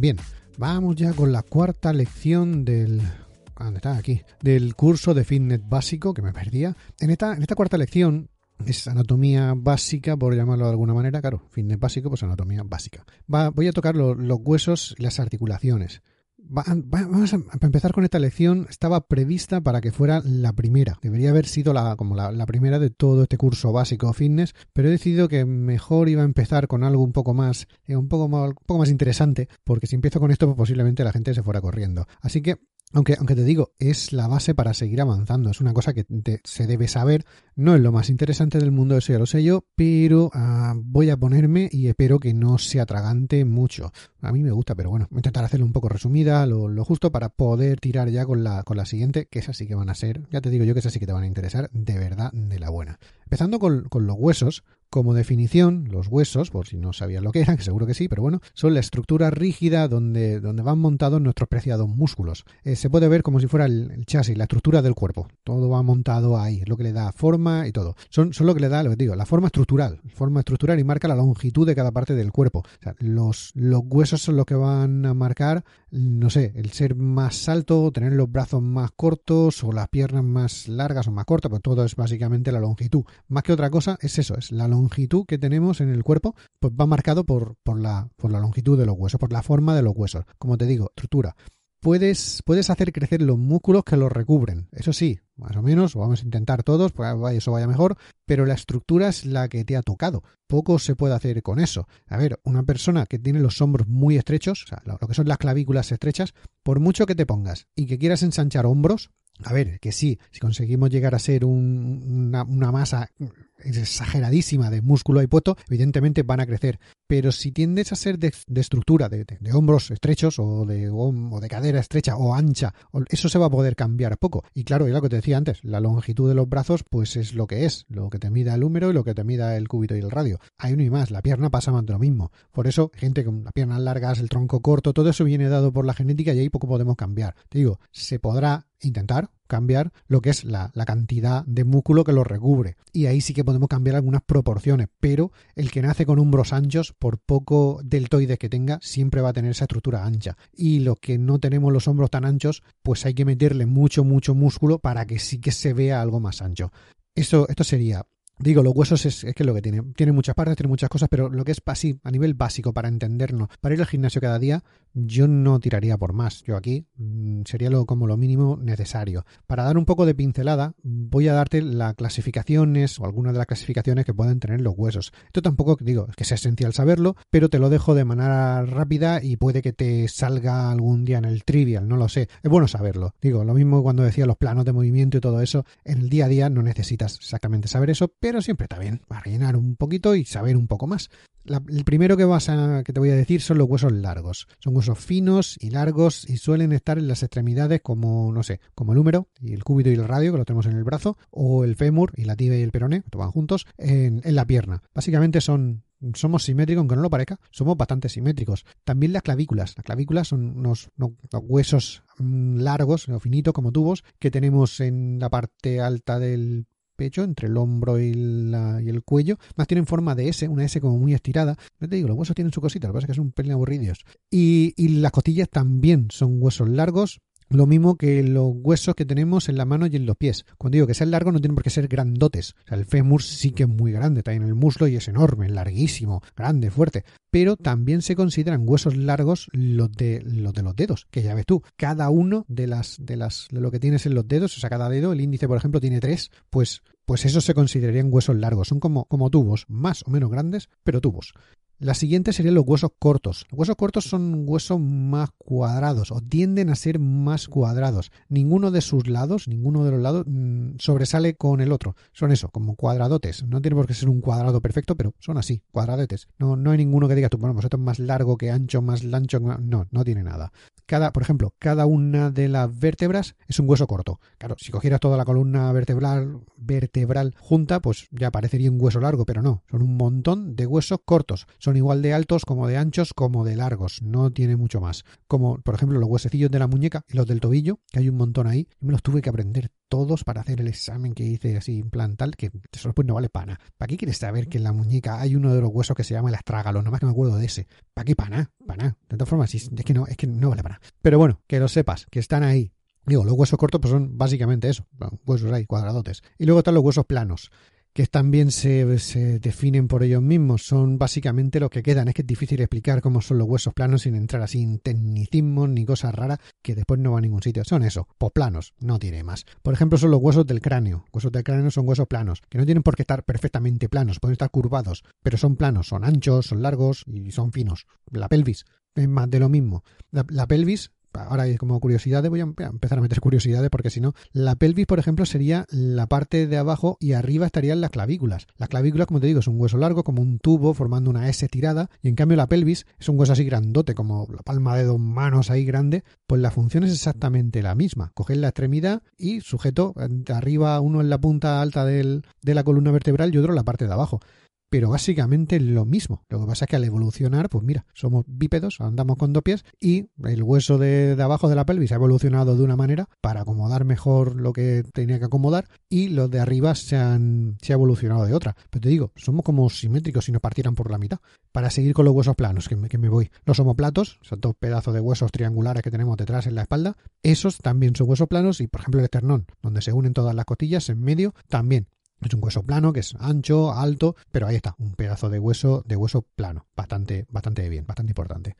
bien. Vamos ya con la cuarta lección del ¿Dónde está? Aquí. Del curso de fitness básico que me perdía. En esta, en esta cuarta lección es anatomía básica, por llamarlo de alguna manera. Claro, fitness básico, pues anatomía básica. Va, voy a tocar los huesos y las articulaciones vamos a, empezar con esta lección. Estaba prevista para que fuera la primera. Debería haber sido la, como la, primera de todo este curso básico fitness, pero he decidido que mejor iba a empezar con algo un poco más, eh, un poco más, un poco más interesante, porque si empiezo con esto, pues posiblemente la gente se fuera corriendo. Así que aunque, aunque te digo, es la base para seguir avanzando, es una cosa que se debe saber, no es lo más interesante del mundo, eso ya lo sé yo, pero ah, voy a ponerme y espero que no se atragante mucho. A mí me gusta, pero bueno, intentar hacerlo un poco resumida, lo, lo, justo para poder tirar ya con la, con la siguiente, que esas sí que van a ser, ya te digo yo que esas sí que te van a interesar de verdad de la buena. Empezando con, con los huesos, como definición, los huesos, por si no sabías lo que eran, seguro que sí, pero bueno, son la estructura rígida donde, donde van montados nuestros preciados músculos. Eh, se puede ver como si fuera el, chasis, la estructura del cuerpo. Todo va montado ahí, es lo que le da forma y todo. Son, son lo que le da, lo que digo, la forma estructural. Forma estructural y marca la longitud de cada parte del cuerpo. los, los huesos son los que van a marcar, no sé, el ser más alto, tener los brazos más cortos o las piernas más largas o más cortas, pues todo es básicamente la longitud. Más que otra cosa, es eso, es la longitud longitud que tenemos en el cuerpo pues va marcado por, por, la, por la longitud de los huesos, por la forma de los huesos. Como te digo, estructura. Puedes, puedes hacer crecer los músculos que los recubren. Eso sí, más o menos, vamos a intentar todos, pues eso vaya mejor, pero la estructura es la que te ha tocado. Poco se puede hacer con eso. A ver, una persona que tiene los hombros muy estrechos, o sea, lo que son las clavículas estrechas, por mucho que te pongas y que quieras ensanchar hombros, a ver, que sí, si conseguimos llegar a ser una, masa exageradísima de músculo y puesto, evidentemente van a crecer. Pero si tiendes a ser de, estructura, de, hombros estrechos o de, o de cadera estrecha o ancha, eso se va a poder cambiar poco. Y claro, es lo que te decía antes, la longitud de los brazos pues es lo que es, lo que te mida el húmero y lo que te mida el cúbito y el radio. Hay uno y más, la pierna pasa más de lo mismo. Por eso, gente con las piernas largas, el tronco corto, todo eso viene dado por la genética y ahí poco podemos cambiar. Te digo, se podrá intentar cambiar lo que es la, la, cantidad de músculo que lo recubre. Y ahí sí que podemos cambiar algunas proporciones, pero el que nace con hombros anchos, por poco deltoides que tenga, siempre va a tener esa estructura ancha. Y los que no tenemos los hombros tan anchos, pues hay que meterle mucho, mucho músculo para que sí que se vea algo más ancho. Esto, esto sería Digo, los huesos es, que es lo que tiene. Tiene muchas partes, tiene muchas cosas, pero lo que es así, a nivel básico, para entendernos, para ir al gimnasio cada día, yo no tiraría por más. Yo aquí mm, sería lo, como lo mínimo necesario. Para dar un poco de pincelada, voy a darte las clasificaciones o algunas de las clasificaciones que pueden tener los huesos. Esto tampoco digo que es esencial saberlo, pero te lo dejo de manera rápida y puede que te salga algún día en el trivial, no lo sé. Es bueno saberlo. Digo, lo mismo cuando decía los planos de movimiento y todo eso, en el día a día no necesitas exactamente saber eso, pero pero siempre está bien rellenar un poquito y saber un poco más. el primero que, vas a, que te voy a decir son los huesos largos. Son huesos finos y largos y suelen estar en las extremidades como, no sé, como el húmero y el cúbito y el radio, que lo tenemos en el brazo, o el fémur y la tibia y el peroné, que van juntos, en, la pierna. Básicamente son somos simétricos, aunque no lo parezca, somos bastante simétricos. También las clavículas. Las clavículas son unos, unos, huesos mm, largos o finitos como tubos que tenemos en la parte alta del pecho, entre el hombro y, el cuello. Más tienen forma de S, una S como muy estirada. No te digo, los huesos tienen su cosita, lo que pasa es que son un pelín aburridos. Y, y las costillas también son huesos largos, lo mismo que los huesos que tenemos en la mano y en los pies. Cuando digo que sean largos no tienen por qué ser grandotes. O sea, el fémur sí que es muy grande, está en el muslo y es enorme, larguísimo, grande, fuerte. Pero también se consideran huesos largos los de los de los dedos, que ya ves tú, cada uno de las de las de lo que tienes en los dedos, o sea, cada dedo, el índice por ejemplo tiene tres, pues pues eso se considerarían huesos largos. Son como tubos, más o menos grandes, pero tubos. La siguiente serían los huesos cortos. Los huesos cortos son huesos más cuadrados o tienden a ser más cuadrados. Ninguno de sus lados, ninguno de los lados mm, sobresale con el otro. Son eso, como cuadradotes. No tiene por qué ser un cuadrado perfecto, pero son así, cuadradetes. No, no hay ninguno que diga tú, bueno, pues esto es más largo que ancho, más ancho. No, no tiene nada. Cada, por ejemplo, cada una de las vértebras es un hueso corto. Claro, si cogieras toda la columna vertebral, junta, pues ya parecería un hueso largo, pero no. Son un montón de huesos cortos. Son igual de altos como de anchos como de largos, no tiene mucho más. Como por ejemplo los huesecillos de la muñeca y los del tobillo, que hay un montón ahí, y me los tuve que aprender todos para hacer el examen que hice así implantal, que eso pues no vale para nada. ¿Para qué quieres saber que en la muñeca hay uno de los huesos que se llama el astrágalo? Nomás que me acuerdo de ese. ¿Para qué? Para nada. De todas formas, es que no, es que no vale para nada. Pero bueno, que lo sepas, que están ahí. Digo, los huesos cortos pues son básicamente eso, huesos ahí, cuadradotes. Y luego están los huesos planos que también se, se, definen por ellos mismos, son básicamente lo que quedan. Es que es difícil explicar cómo son los huesos planos sin entrar así en tecnicismos ni cosas raras que después no va a ningún sitio. Son eso, planos, no tiene más. Por ejemplo, son los huesos del cráneo. Huesos del cráneo son huesos planos, que no tienen por qué estar perfectamente planos, pueden estar curvados, pero son planos, son anchos, son largos y son finos. La pelvis es más de lo mismo. La pelvis ahora como curiosidades voy a empezar a meter curiosidades porque si no, la pelvis, por ejemplo, sería la parte de abajo y arriba estarían las clavículas. Las clavículas, como te digo, es un hueso largo como un tubo formando una S tirada y en cambio la pelvis es un hueso así grandote como la palma de dos manos ahí grande, pues la función es exactamente la misma. Coger la extremidad y sujeto de arriba uno en la punta alta del, de la columna vertebral y otro en la parte de abajo pero básicamente lo mismo. Lo que pasa es que al evolucionar, pues mira, somos bípedos, andamos con dos pies y el hueso de, abajo de la pelvis ha evolucionado de una manera para acomodar mejor lo que tenía que acomodar y los de arriba se han se ha evolucionado de otra. Pero te digo, somos como simétricos si nos partieran por la mitad. Para seguir con los huesos planos, que me, que me voy. Los homoplatos, son dos pedazos de huesos triangulares que tenemos detrás en la espalda, esos también son huesos planos y, por ejemplo, el esternón, donde se unen todas las costillas en medio, también es un hueso plano que es ancho, alto, pero ahí está, un pedazo de hueso, de hueso plano, bastante, bastante bien, bastante importante.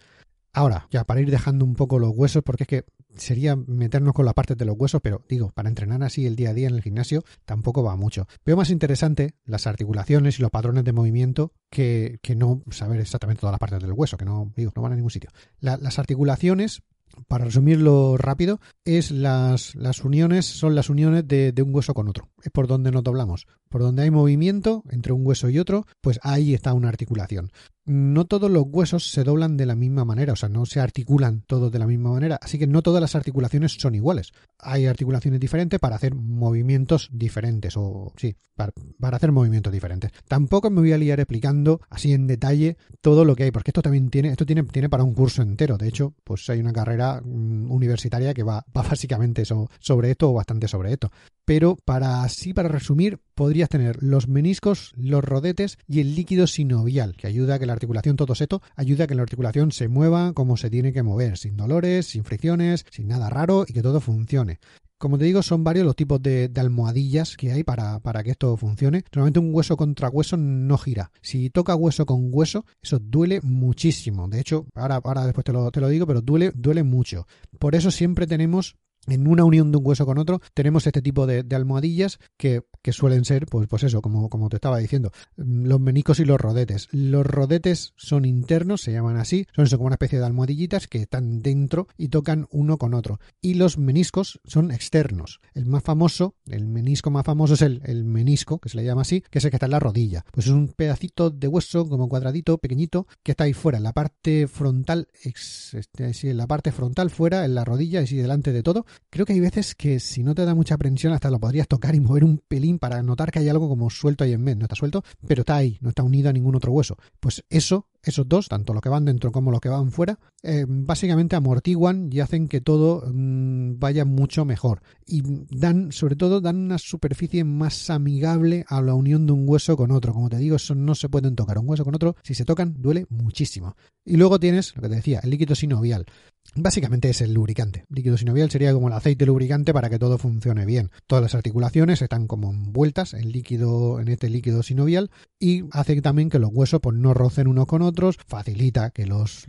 Ahora, ya para ir dejando un poco los huesos, porque es que sería meternos con la parte de los huesos, pero digo, para entrenar así el día a día en el gimnasio tampoco va mucho. Veo más interesante las articulaciones y los patrones de movimiento que, que no saber exactamente todas las partes del hueso, que no, digo, no van a ningún sitio. las articulaciones para resumirlo rápido, es las, las uniones, son las uniones de, de, un hueso con otro. Es por donde nos doblamos. Por donde hay movimiento entre un hueso y otro, pues ahí está una articulación no todos los huesos se doblan de la misma manera, o sea, no se articulan todos de la misma manera, así que no todas las articulaciones son iguales. Hay articulaciones diferentes para hacer movimientos diferentes, o sí, para, hacer movimientos diferentes. Tampoco me voy a liar explicando así en detalle todo lo que hay, porque esto también tiene, esto tiene, para un curso entero. De hecho, pues hay una carrera mm, universitaria que va básicamente sobre esto o bastante sobre esto. Pero para así, para resumir, podrías tener los meniscos, los rodetes y el líquido sinovial, que ayuda a que la articulación, todo esto, ayuda a que la articulación se mueva como se tiene que mover, sin dolores, sin fricciones, sin nada raro y que todo funcione. Como te digo, son varios los tipos de, almohadillas que hay para, para, que esto funcione. Normalmente un hueso contra hueso no gira. Si toca hueso con hueso, eso duele muchísimo. De hecho, ahora, ahora después te lo, te lo digo, pero duele, duele mucho. Por eso siempre tenemos en una unión de un hueso con otro tenemos este tipo de, almohadillas que, suelen ser, pues, pues eso, como, como te estaba diciendo, los menicos y los rodetes. Los rodetes son internos, se llaman así, son eso como una especie de almohadillitas que están dentro y tocan uno con otro. Y los meniscos son externos. El más famoso, el menisco más famoso es el, el menisco, que se le llama así, que es el que está en la rodilla. Pues es un pedacito de hueso como cuadradito, pequeñito, que está ahí fuera, en la parte frontal, este, en la parte frontal fuera, en la rodilla, y delante de todo, Creo que hay veces que si no te da mucha presión hasta lo podrías tocar y mover un pelín para notar que hay algo como suelto ahí en medio. No está suelto, pero está ahí, no está unido a ningún otro hueso. Pues eso, esos dos, tanto los que van dentro como los que van fuera, eh, básicamente amortiguan y hacen que todo mm, vaya mucho mejor. Y dan, sobre todo, dan una superficie más amigable a la unión de un hueso con otro. Como te digo, eso no se pueden tocar. Un hueso con otro, si se tocan, duele muchísimo. Y luego tienes, lo que te decía, el líquido sinovial. Básicamente es el lubricante. Líquido sinovial sería como el aceite lubricante para que todo funcione bien. Todas las articulaciones están como envueltas en líquido, en este líquido sinovial y hace también que los huesos pues, no rocen unos con otros, facilita que los,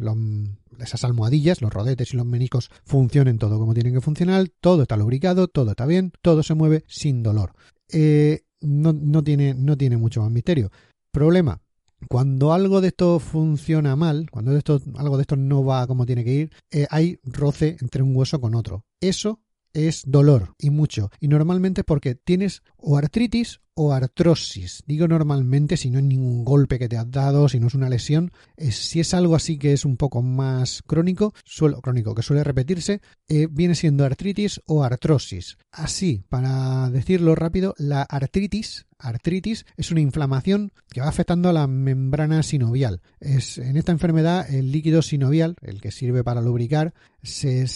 esas almohadillas, los rodetes y los meniscos funcionen todo como tienen que funcionar, todo está lubricado, todo está bien, todo se mueve sin dolor. Eh, no, no, tiene, no tiene mucho más misterio. Problema, cuando algo de esto funciona mal, cuando esto, algo de esto no va como tiene que ir, eh, hay roce entre un hueso con otro. Eso es dolor y mucho. Y normalmente porque tienes o artritis o artrosis. Digo normalmente si no es ningún golpe que te has dado, si no es una lesión. si es algo así que es un poco más crónico, suelo, crónico que suele repetirse, eh, viene siendo artritis o artrosis. Así, para decirlo rápido, la artritis artritis es una inflamación que va afectando a la membrana sinovial. Es, en esta enfermedad el líquido sinovial, el que sirve para lubricar, se,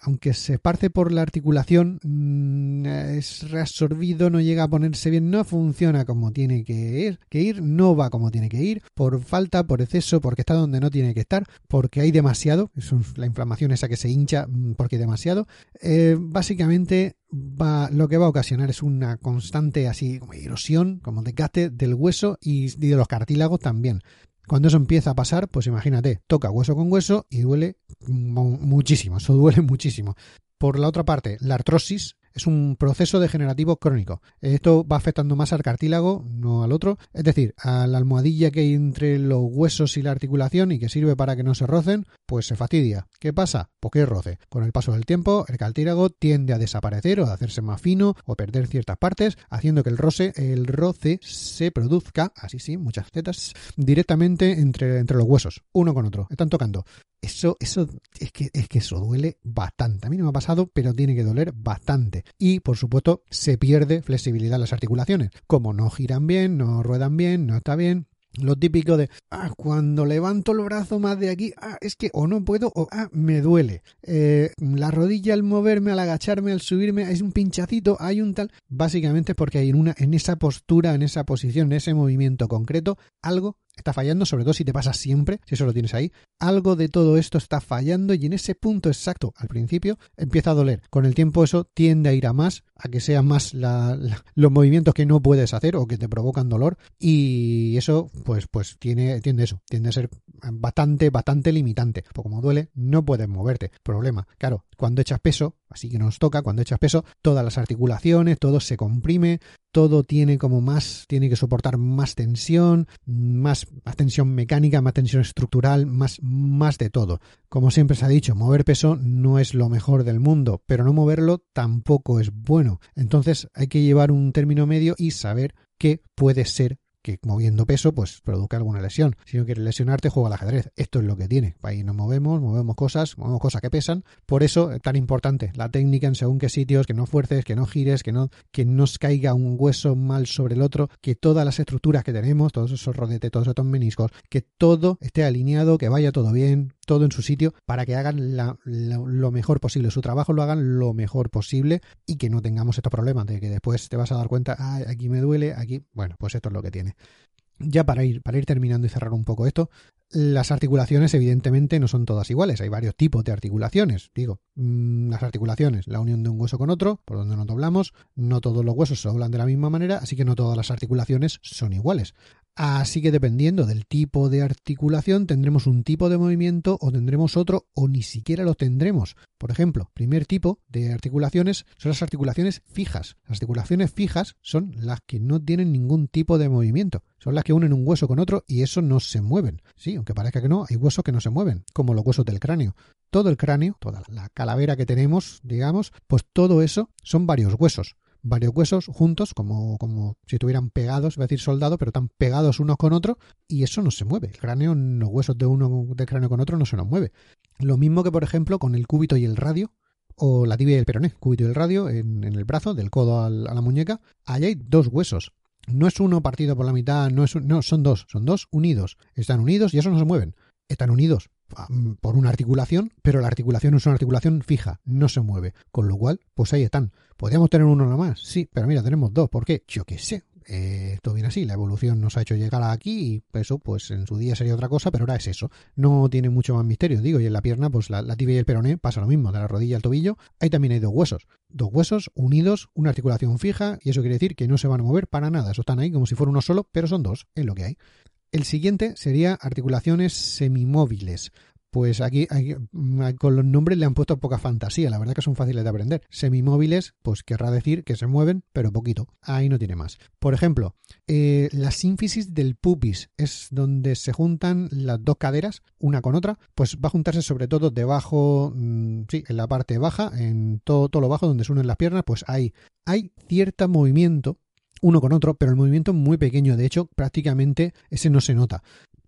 aunque se parte por la articulación, mm, es reabsorbido, no llega a ponerse bien, no funciona como tiene que ir, que ir, no va como tiene que ir, por falta, por exceso, porque está donde no tiene que estar, porque hay demasiado, es la inflamación esa que se hincha mm, porque hay demasiado. Eh, básicamente va, lo que va a ocasionar es una constante así como erosión, como desgaste del hueso y de los cartílagos también. Cuando eso empieza a pasar, pues imagínate, toca hueso con hueso y duele muchísimo, eso duele muchísimo. Por la otra parte, la artrosis, es un proceso degenerativo crónico. Esto va afectando más al cartílago, no al otro, es decir, a la almohadilla que hay entre los huesos y la articulación y que sirve para que no se rocen, pues se fastidia. ¿Qué pasa? Pues que roce. Con el paso del tiempo, el cartílago tiende a desaparecer o a hacerse más fino o perder ciertas partes, haciendo que el roce, el roce se produzca, así sí, muchas tetas, directamente entre, entre los huesos, uno con otro. Están tocando. Eso, eso, es que, es que eso duele bastante. A mí no me ha pasado, pero tiene que doler bastante. Y, por supuesto, se pierde flexibilidad en las articulaciones. Como no giran bien, no ruedan bien, no está bien, lo típico de, ah, cuando levanto el brazo más de aquí, ah, es que o no puedo o, ah, me duele. Eh, la rodilla al moverme, al agacharme, al subirme, es un pinchacito, hay un tal. Básicamente porque hay en, una, en esa postura, en esa posición, en ese movimiento concreto, algo está fallando, sobre todo si te pasa siempre, si eso lo tienes ahí, algo de todo esto está fallando y en ese punto exacto, al principio, empieza a doler. Con el tiempo eso tiende a ir a más, a que sean más los movimientos que no puedes hacer o que te provocan dolor y eso pues pues tiene tiende eso, tiende a ser bastante bastante limitante, porque como duele no puedes moverte. Problema, claro, cuando echas peso, así que nos toca, cuando echas peso, todas las articulaciones, todo se comprime, todo tiene como más, tiene que soportar más tensión, más, más, tensión mecánica, más tensión estructural, más, más de todo. Como siempre se ha dicho, mover peso no es lo mejor del mundo, pero no moverlo tampoco es bueno. Entonces hay que llevar un término medio y saber qué puede ser que moviendo peso pues produzca alguna lesión. Si no quieres lesionarte, juega al ajedrez. Esto es lo que tiene. Ahí nos movemos, movemos cosas, movemos cosas que pesan. Por eso es tan importante la técnica en según qué sitios, que no fuerces, que no gires, que no que nos caiga un hueso mal sobre el otro, que todas las estructuras que tenemos, todos esos rodetes, todos esos meniscos, que todo esté alineado, que vaya todo bien, todo en su sitio para que hagan lo mejor posible, su trabajo lo hagan lo mejor posible y que no tengamos estos problemas de que después te vas a dar cuenta, ah, aquí me duele, aquí, bueno, pues esto es lo que tiene. Ya para ir, para ir terminando y cerrar un poco esto, las articulaciones evidentemente no son todas iguales, hay varios tipos de articulaciones. Digo, mm, las articulaciones, la unión de un hueso con otro, por donde nos doblamos, no todos los huesos se doblan de la misma manera, así que no todas las articulaciones son iguales. Así que dependiendo del tipo de articulación tendremos un tipo de movimiento o tendremos otro o ni siquiera lo tendremos. Por ejemplo, primer tipo de articulaciones son las articulaciones fijas. Las articulaciones fijas son las que no tienen ningún tipo de movimiento. Son las que unen un hueso con otro y eso no se mueven. Sí, aunque parezca que no, hay huesos que no se mueven, como los huesos del cráneo. Todo el cráneo, toda la calavera que tenemos, digamos, pues todo eso son varios huesos varios huesos juntos, como, como si estuvieran pegados, voy a decir soldado, pero están pegados unos con otros, y eso no se mueve. El cráneo, los huesos de uno del cráneo con otro no se nos mueve. Lo mismo que, por ejemplo, con el cúbito y el radio, o la tibia y el peroné, cúbito y el radio, en, el brazo, del codo a la muñeca, ahí hay dos huesos. No es uno partido por la mitad, no, es no, son dos, son dos unidos. Están unidos y eso no se mueven. Están unidos por una articulación, pero la articulación es una articulación fija, no se mueve. Con lo cual, pues ahí están. ¿Podríamos tener uno más? Sí, pero mira, tenemos dos. ¿Por qué? Yo qué sé. Eh, todo viene así, la evolución nos ha hecho llegar aquí y eso pues en su día sería otra cosa, pero ahora es eso. No tiene mucho más misterio, digo, y en la pierna pues la, la tibia y el peroné pasa lo mismo, de la rodilla al tobillo, ahí también hay dos huesos, dos huesos unidos, una articulación fija y eso quiere decir que no se van a mover para nada, eso están ahí como si fuera uno solo, pero son dos, es lo que hay. El siguiente sería articulaciones semimóviles. Pues aquí, mm, con los nombres le han puesto poca fantasía, la verdad que son fáciles de aprender. Semimóviles, pues querrá decir que se mueven, pero poquito. Ahí no tiene más. Por ejemplo, eh, la sínfisis del pubis es donde se juntan las dos caderas, una con otra, pues va a juntarse sobre todo debajo, mm, sí, en la parte baja, en todo, todo lo bajo donde se unen las piernas, pues hay, hay cierto movimiento uno con otro, pero el movimiento es muy pequeño. De hecho, prácticamente ese no se nota.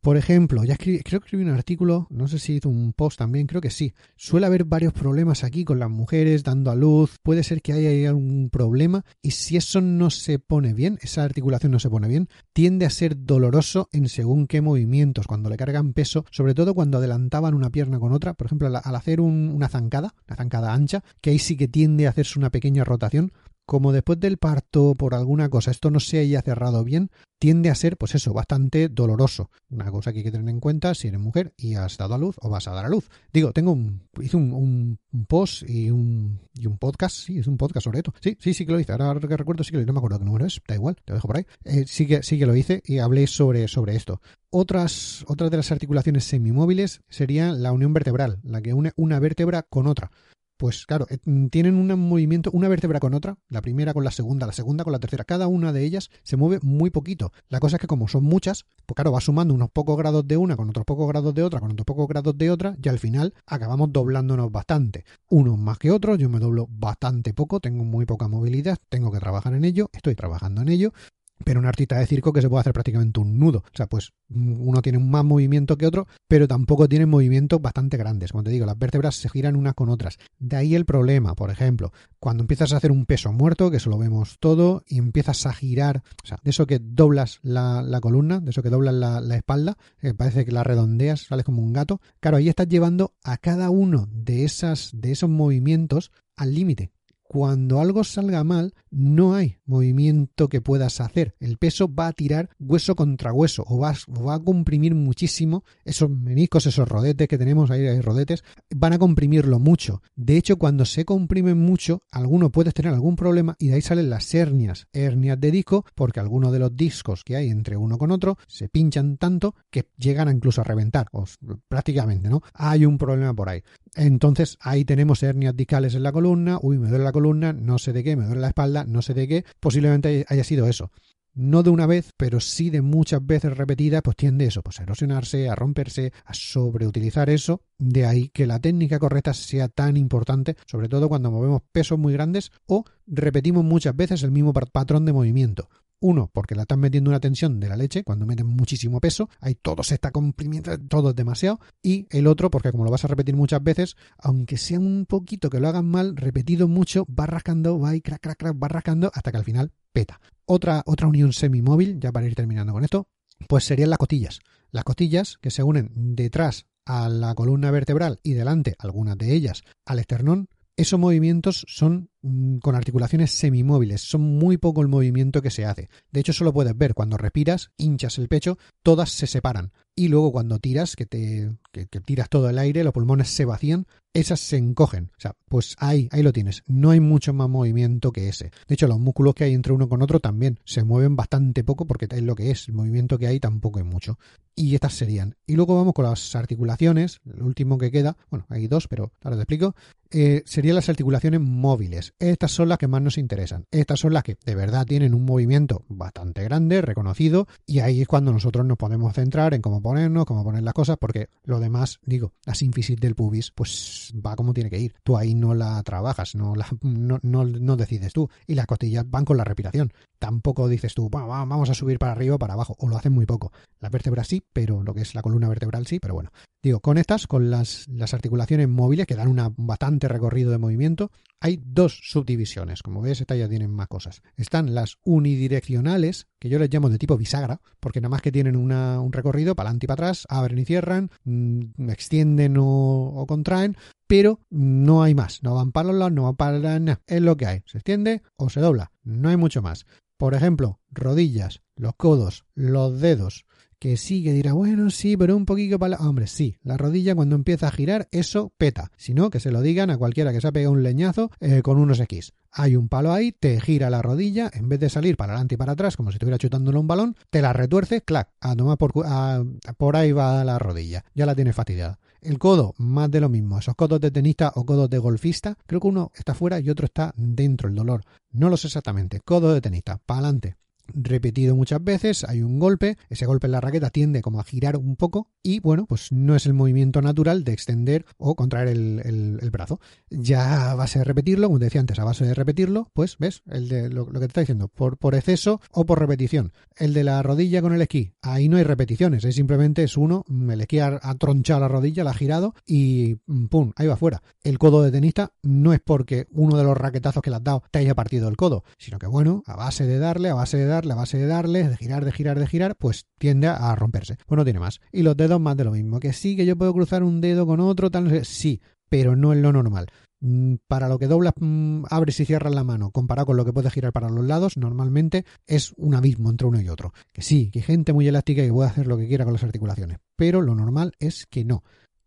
Por ejemplo, ya escribí, creo que escribí un artículo, no sé si hizo un post también, creo que sí. Suele haber varios problemas aquí con las mujeres dando a luz, puede ser que haya algún problema y si eso no se pone bien, esa articulación no se pone bien, tiende a ser doloroso en según qué movimientos, cuando le cargan peso, sobre todo cuando adelantaban una pierna con otra, por ejemplo, al hacer una zancada, una zancada ancha, que ahí sí que tiende a hacerse una pequeña rotación, como después del parto por alguna cosa esto no se haya cerrado bien, tiende a ser, pues eso, bastante doloroso. Una cosa que hay que tener en cuenta si eres mujer y has dado a luz o vas a dar a luz. Digo, tengo un, hice un, post y un, podcast, sí, es un podcast sobre esto. Sí, sí, sí que lo hice. Ahora que recuerdo, sí que lo hice. No me acuerdo qué número es, da igual, te lo dejo por ahí. Eh, sí, que, sí que lo hice y hablé sobre, sobre esto. Otras, otras de las articulaciones semimóviles sería la unión vertebral, la que une una vértebra con otra pues claro, eh, mm, tienen un movimiento, una vértebra con otra, la primera con la segunda, la segunda con la tercera, cada una de ellas se mueve muy poquito. La cosa es que como son muchas, pues claro, va sumando unos pocos grados de una, con otros pocos grados de otra, con otros pocos grados de otra, y al final acabamos doblándonos bastante. Unos más que otros, yo me doblo bastante poco, tengo muy poca movilidad, tengo que trabajar en ello, estoy trabajando en ello, pero un artista de circo que se puede hacer prácticamente un nudo. O sea, pues uno tiene más movimiento que otro, pero tampoco tiene movimientos bastante grandes. Como te digo, las vértebras se giran unas con otras. De ahí el problema, por ejemplo, cuando empiezas a hacer un peso muerto, que eso lo vemos todo, y empiezas a girar, o sea, de eso que doblas la, columna, de eso que doblas la, la espalda, que parece que la redondeas, sales como un gato. Claro, ahí estás llevando a cada uno de, esas, de esos movimientos al límite cuando algo salga mal, no hay movimiento que puedas hacer. El peso va a tirar hueso contra hueso o va, a comprimir muchísimo esos meniscos, esos rodetes que tenemos ahí, hay rodetes, van a comprimirlo mucho. De hecho, cuando se comprimen mucho, alguno puede tener algún problema y de ahí salen las hernias, hernias de disco, porque algunos de los discos que hay entre uno con otro se pinchan tanto que llegan incluso a reventar, o prácticamente, ¿no? Hay un problema por ahí. Entonces ahí tenemos hernias discales en la columna, uy, me duele la columna, no sé de qué, me duele la espalda, no sé de qué, posiblemente haya sido eso. No de una vez, pero sí de muchas veces repetidas, pues tiende eso, pues a erosionarse, a romperse, a sobreutilizar eso. De ahí que la técnica correcta sea tan importante, sobre todo cuando movemos pesos muy grandes o repetimos muchas veces el mismo patrón de movimiento. Uno, porque la están metiendo una tensión de la leche, cuando meten muchísimo peso, ahí todo se está comprimiendo, todo es demasiado. Y el otro, porque como lo vas a repetir muchas veces, aunque sea un poquito que lo hagan mal, repetido mucho, va rascando, va y crack, crack, crack, va rascando hasta que al final peta. Otra, otra unión semimóvil, ya para ir terminando con esto, pues serían las costillas. Las costillas que se unen detrás a la columna vertebral y delante, algunas de ellas, al esternón, esos movimientos son mm, con articulaciones semimóviles, son muy poco el movimiento que se hace. De hecho, solo puedes ver cuando respiras, hinchas el pecho, todas se separan. Y luego cuando tiras, que te que, tiras todo el aire, los pulmones se vacían, esas se encogen. O sea, pues ahí, ahí lo tienes. No hay mucho más movimiento que ese. De hecho, los músculos que hay entre uno con otro también se mueven bastante poco porque es lo que es. El movimiento que hay tampoco es mucho. Y estas serían. Y luego vamos con las articulaciones. El último que queda, bueno, hay dos, pero ahora te explico. Eh, serían las articulaciones móviles. Estas son las que más nos interesan. Estas son las que de verdad tienen un movimiento bastante grande, reconocido, y ahí es cuando nosotros nos podemos centrar en cómo ponernos, cómo poner las cosas, porque lo demás, digo, la sínfisis del pubis, pues va como tiene que ir. Tú ahí no la trabajas, no, la, no, no, decides tú. Y las costillas van con la respiración. Tampoco dices tú, vamos a subir para arriba o para abajo, o lo hacen muy poco. Las vértebras sí, pero lo que es la columna vertebral sí, pero bueno. Digo, con estas, con las, las articulaciones móviles que dan un bastante recorrido de movimiento, hay dos subdivisiones. Como ves, estas ya tienen más cosas. Están las unidireccionales, que yo les llamo de tipo bisagra, porque nada más que tienen un recorrido para adelante y para atrás, abren y cierran, mm, extienden o, contraen, pero no hay más. No van para los lados, no van para nada. Es lo que hay. Se extiende o se dobla. No hay mucho más. Por ejemplo, rodillas, los codos, los dedos, que sí, que dirá, bueno, sí, pero un poquito para la... Hombre, sí, la rodilla cuando empieza a girar, eso peta. Si no, que se lo digan a cualquiera que se ha pegado un leñazo eh, con unos X. Hay un palo ahí, te gira la rodilla, en vez de salir para adelante y para atrás, como si estuviera chutándole un balón, te la retuerce, clac, a tomar por, por ahí va la rodilla. Ya la tienes fastidiada. El codo, más de lo mismo. Esos codos de tenista o codos de golfista, creo que uno está fuera y otro está dentro, el dolor. No lo sé exactamente. Codo de tenista, para adelante repetido muchas veces, hay un golpe, ese golpe en la raqueta tiende como a girar un poco y bueno, pues no es el movimiento natural de extender o contraer el, brazo. Ya a base de repetirlo, como te decía antes, a base de repetirlo, pues ves, el de lo, que te está diciendo, por, exceso o por repetición. El de la rodilla con el esquí, ahí no hay repeticiones, es simplemente es uno, el esquí ha, tronchado la rodilla, la ha girado y mm, pum, ahí va fuera. El codo de tenista no es porque uno de los raquetazos que le has dado te haya partido el codo, sino que bueno, a base de darle, a base de darle, a base de darle, de girar, de girar, de girar, pues tiende a romperse. Pues no tiene más. Y los dedos más de lo mismo. Que sí, que yo puedo cruzar un dedo con otro, tal, no sí, pero no es lo normal. Mm, para lo que doblas, mm, abres y cierras la mano, comparado con lo que puedes girar para los lados, normalmente es un abismo entre uno y otro. Que sí, que hay gente muy elástica que puede hacer lo que quiera con las articulaciones, pero lo normal es que no.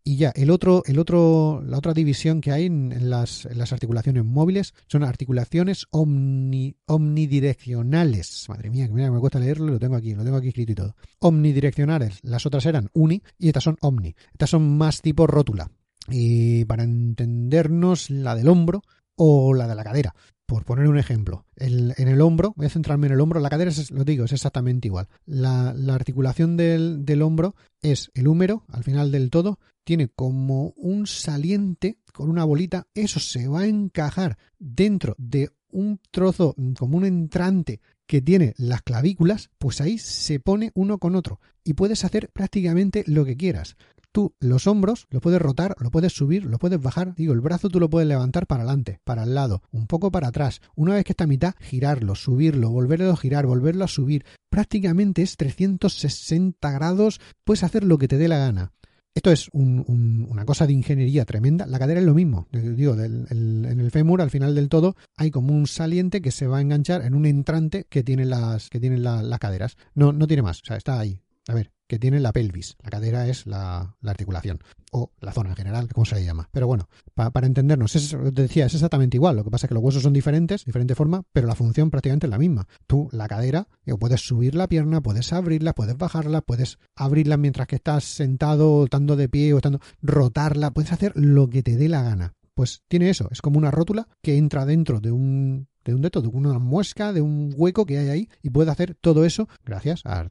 Y ya, el otro, el otro, la otra división que hay en, las, articulaciones móviles son articulaciones omnidireccionales. Madre mía, que me cuesta leerlo, lo tengo aquí, lo tengo aquí escrito y todo. Omnidireccionales. Las otras eran uni y estas son omni. Estas son más tipo rótula. Y para entendernos, la del hombro o la de la cadera. Por poner un ejemplo, en el hombro, voy a centrarme en el hombro, la cadera, es, lo digo, es exactamente igual. La, articulación del, hombro es el húmero, al final del todo, tiene como un saliente con una bolita, eso se va a encajar dentro de un trozo, como un entrante que tiene las clavículas, pues ahí se pone uno con otro y puedes hacer prácticamente lo que quieras. Tú los hombros lo puedes rotar, lo puedes subir, lo puedes bajar. Digo, el brazo tú lo puedes levantar para adelante, para el lado, un poco para atrás. Una vez que está a mitad, girarlo, subirlo, volverlo a girar, volverlo a subir. Prácticamente es 360 grados. Puedes hacer lo que te dé la gana. Esto es una cosa de ingeniería tremenda. La cadera es lo mismo. Digo, en el fémur, al final del todo, hay como un saliente que se va a enganchar en un entrante que tiene las, que tienen las caderas. No, no tiene más. O sea, está ahí. A ver, que tiene la pelvis. La cadera es la, articulación o la zona en general, como se le llama. Pero bueno, para entendernos, es, te decía, es exactamente igual. Lo que pasa es que los huesos son diferentes, diferente forma, pero la función prácticamente es la misma. Tú, la cadera, puedes subir la pierna, puedes abrirla, puedes bajarla, puedes abrirla mientras que estás sentado, estando de pie o estando, rotarla, puedes hacer lo que te dé la gana. Pues tiene eso, es como una rótula que entra dentro de un de un de una muesca, de un hueco que hay ahí y puede hacer todo eso gracias a,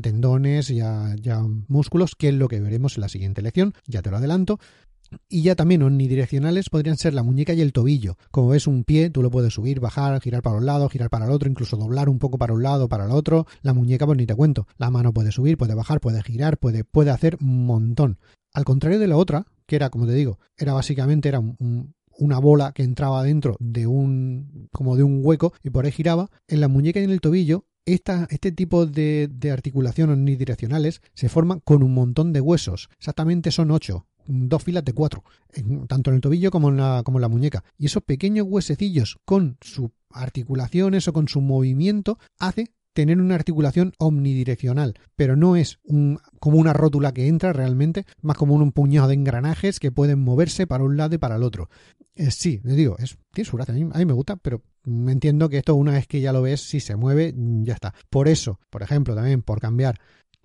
tendones y a, músculos, que es lo que veremos en la siguiente lección, ya te lo adelanto. Y ya también omnidireccionales podrían ser la muñeca y el tobillo. Como ves un pie, tú lo puedes subir, bajar, girar para un lado, girar para el otro, incluso doblar un poco para un lado, para el otro. La muñeca, pues ni te cuento. La mano puede subir, puede bajar, puede girar, puede, puede hacer un montón. Al contrario de la otra, que era, como te digo, era básicamente era un, una bola que entraba dentro de un como de un hueco y por ahí giraba en la muñeca y en el tobillo esta, este tipo de, de articulaciones unidireccionales se forman con un montón de huesos. Exactamente son ocho, dos filas de cuatro, tanto en el tobillo como en, la, como en la muñeca. Y esos pequeños huesecillos con sus articulaciones o con su movimiento hace tener una articulación omnidireccional, pero no es un, como una rótula que entra realmente, más como un, puñado de engranajes que pueden moverse para un lado y para el otro. Eh, sí, les digo, es, tiene su gracia, a mí, a mí, me gusta, pero entiendo que esto una vez que ya lo ves, si se mueve, ya está. Por eso, por ejemplo, también por cambiar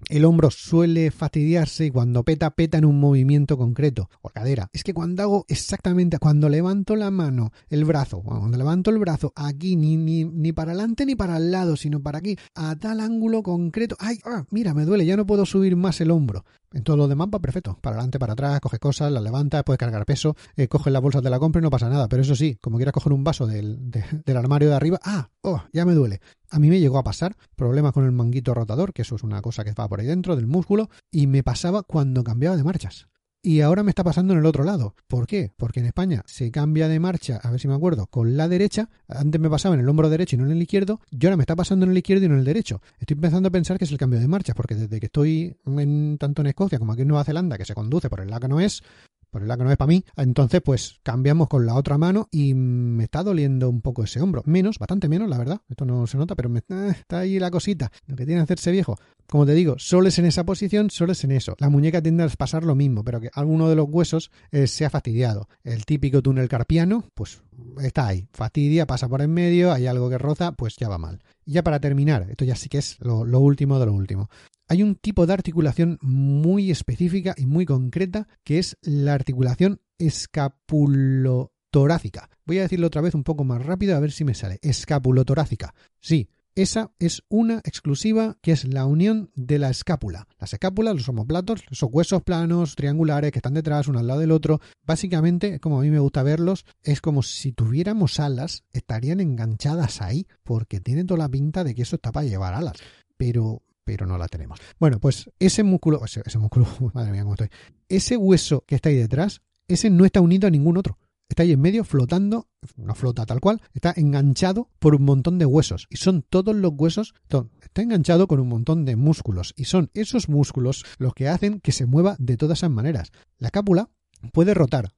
el hombro suele fastidiarse y cuando peta, peta en un movimiento concreto. O cadera. Es que cuando hago exactamente, cuando levanto la mano, el brazo, cuando levanto el brazo aquí, ni, ni, ni para adelante ni para el lado, sino para aquí, a tal ángulo concreto. ¡Ay! Ah, mira, me duele, ya no puedo subir más el hombro. En todo lo demás va perfecto. Para adelante, para atrás, coge cosas, las levanta, puedes cargar peso, eh, coge las bolsas de la compra y no pasa nada. Pero eso sí, como quieras coger un vaso del, del armario de arriba, ¡ah! ¡oh! Ya me duele. A mí me llegó a pasar problemas con el manguito rotador, que eso es una cosa que va por ahí dentro del músculo, y me pasaba cuando cambiaba de marchas. Y ahora me está pasando en el otro lado. ¿Por qué? Porque en España se cambia de marcha, a ver si me acuerdo, con la derecha. Antes me pasaba en el hombro derecho y no en el izquierdo. Y ahora me está pasando en el izquierdo y no en el derecho. Estoy empezando a pensar que es el cambio de marcha, porque desde que estoy en, tanto en Escocia como aquí en Nueva Zelanda, que se conduce por el lado que no es, lado que no es para mí. Entonces, pues cambiamos con la otra mano y me está doliendo un poco ese hombro. Menos, bastante menos, la verdad. Esto no se nota, pero me, eh, está ahí la cosita. Lo que tiene que hacerse viejo. Como te digo, solo es en esa posición, solo es en eso. La muñeca tiende a pasar lo mismo, pero que alguno de los huesos eh, se ha fastidiado. El típico túnel carpiano, pues está ahí. Fastidia, pasa por en medio, hay algo que roza, pues ya va mal. Y ya para terminar, esto ya sí que es lo último de lo último hay un tipo de articulación muy específica y muy concreta que es la articulación escapulotorácica. Voy a decirlo otra vez un poco más rápido a ver si me sale. Escapulotorácica. Sí, Esa es una exclusiva que es la unión de la escápula. Las escápulas, los homoplatos, esos huesos planos, triangulares que están detrás, uno al lado del otro. Básicamente, como a mí me gusta verlos, es como si tuviéramos alas, estarían enganchadas ahí, porque tiene toda la pinta de que eso está para llevar alas. Pero pero no la tenemos. Bueno, pues ese músculo, ese, músculo, madre mía, cómo estoy. Ese hueso que está ahí detrás, ese no está unido a ningún otro está ahí en medio flotando, no flota tal cual, está enganchado por un montón de huesos y son todos los huesos, está enganchado con un montón de músculos y son esos músculos los que hacen que se mueva de todas esas maneras. La cápula puede rotar,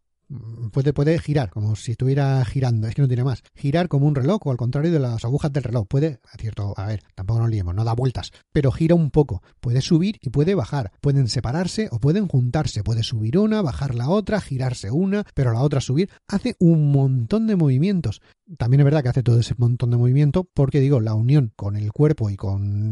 puede, puede girar, como si estuviera girando, es que no tiene más. Girar como un reloj, o al contrario de las agujas del reloj. Puede, cierto, a ver, tampoco nos liemos, no da vueltas, pero gira un poco. Puede subir y puede bajar. Pueden separarse o pueden juntarse. Puede subir una, bajar la otra, girarse una, pero la otra subir. Hace un montón de movimientos. También es verdad que hace todo ese montón de movimiento porque digo, la unión con el cuerpo y con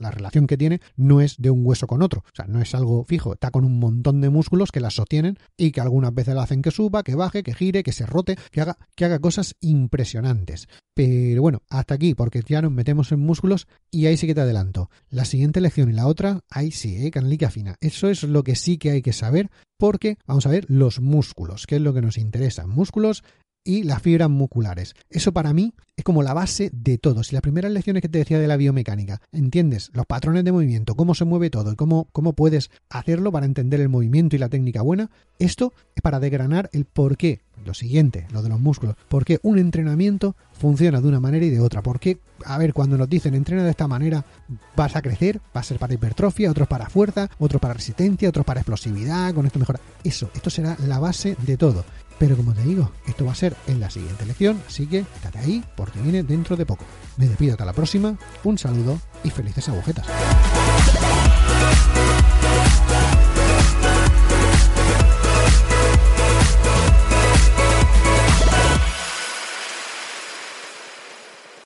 la relación que tiene no es de un hueso con otro. O sea, no es algo fijo. Está con un montón de músculos que la sostienen y que algunas veces la hacen que suba, que baje, que gire, que se rote, que haga, que haga cosas impresionantes. Pero bueno, hasta aquí, porque ya nos metemos en músculos y ahí sí que te adelanto. La siguiente lección y la otra, ahí sí, ¿eh? fina. Eso es lo que sí que hay que saber porque vamos a ver los músculos, que es lo que nos interesa. Músculos y las fibras musculares. Eso para mí es como la base de todo. Si las primeras lecciones que te decía de la biomecánica, entiendes los patrones de movimiento, cómo se mueve todo y cómo, cómo puedes hacerlo para entender el movimiento y la técnica buena, esto es para desgranar el por qué, lo siguiente, lo de los músculos, por qué un entrenamiento funciona de una manera y de otra. Por qué, a ver, cuando nos dicen entrena de esta manera, vas a crecer, va a ser para hipertrofia, otros para fuerza, otros para resistencia, otros para explosividad, con esto mejora. Eso, esto será la base de todo. Pero como te digo, esto va a ser en la siguiente lección, así que estate ahí porque viene dentro de poco. Me despido hasta la próxima, un saludo y felices agujetas.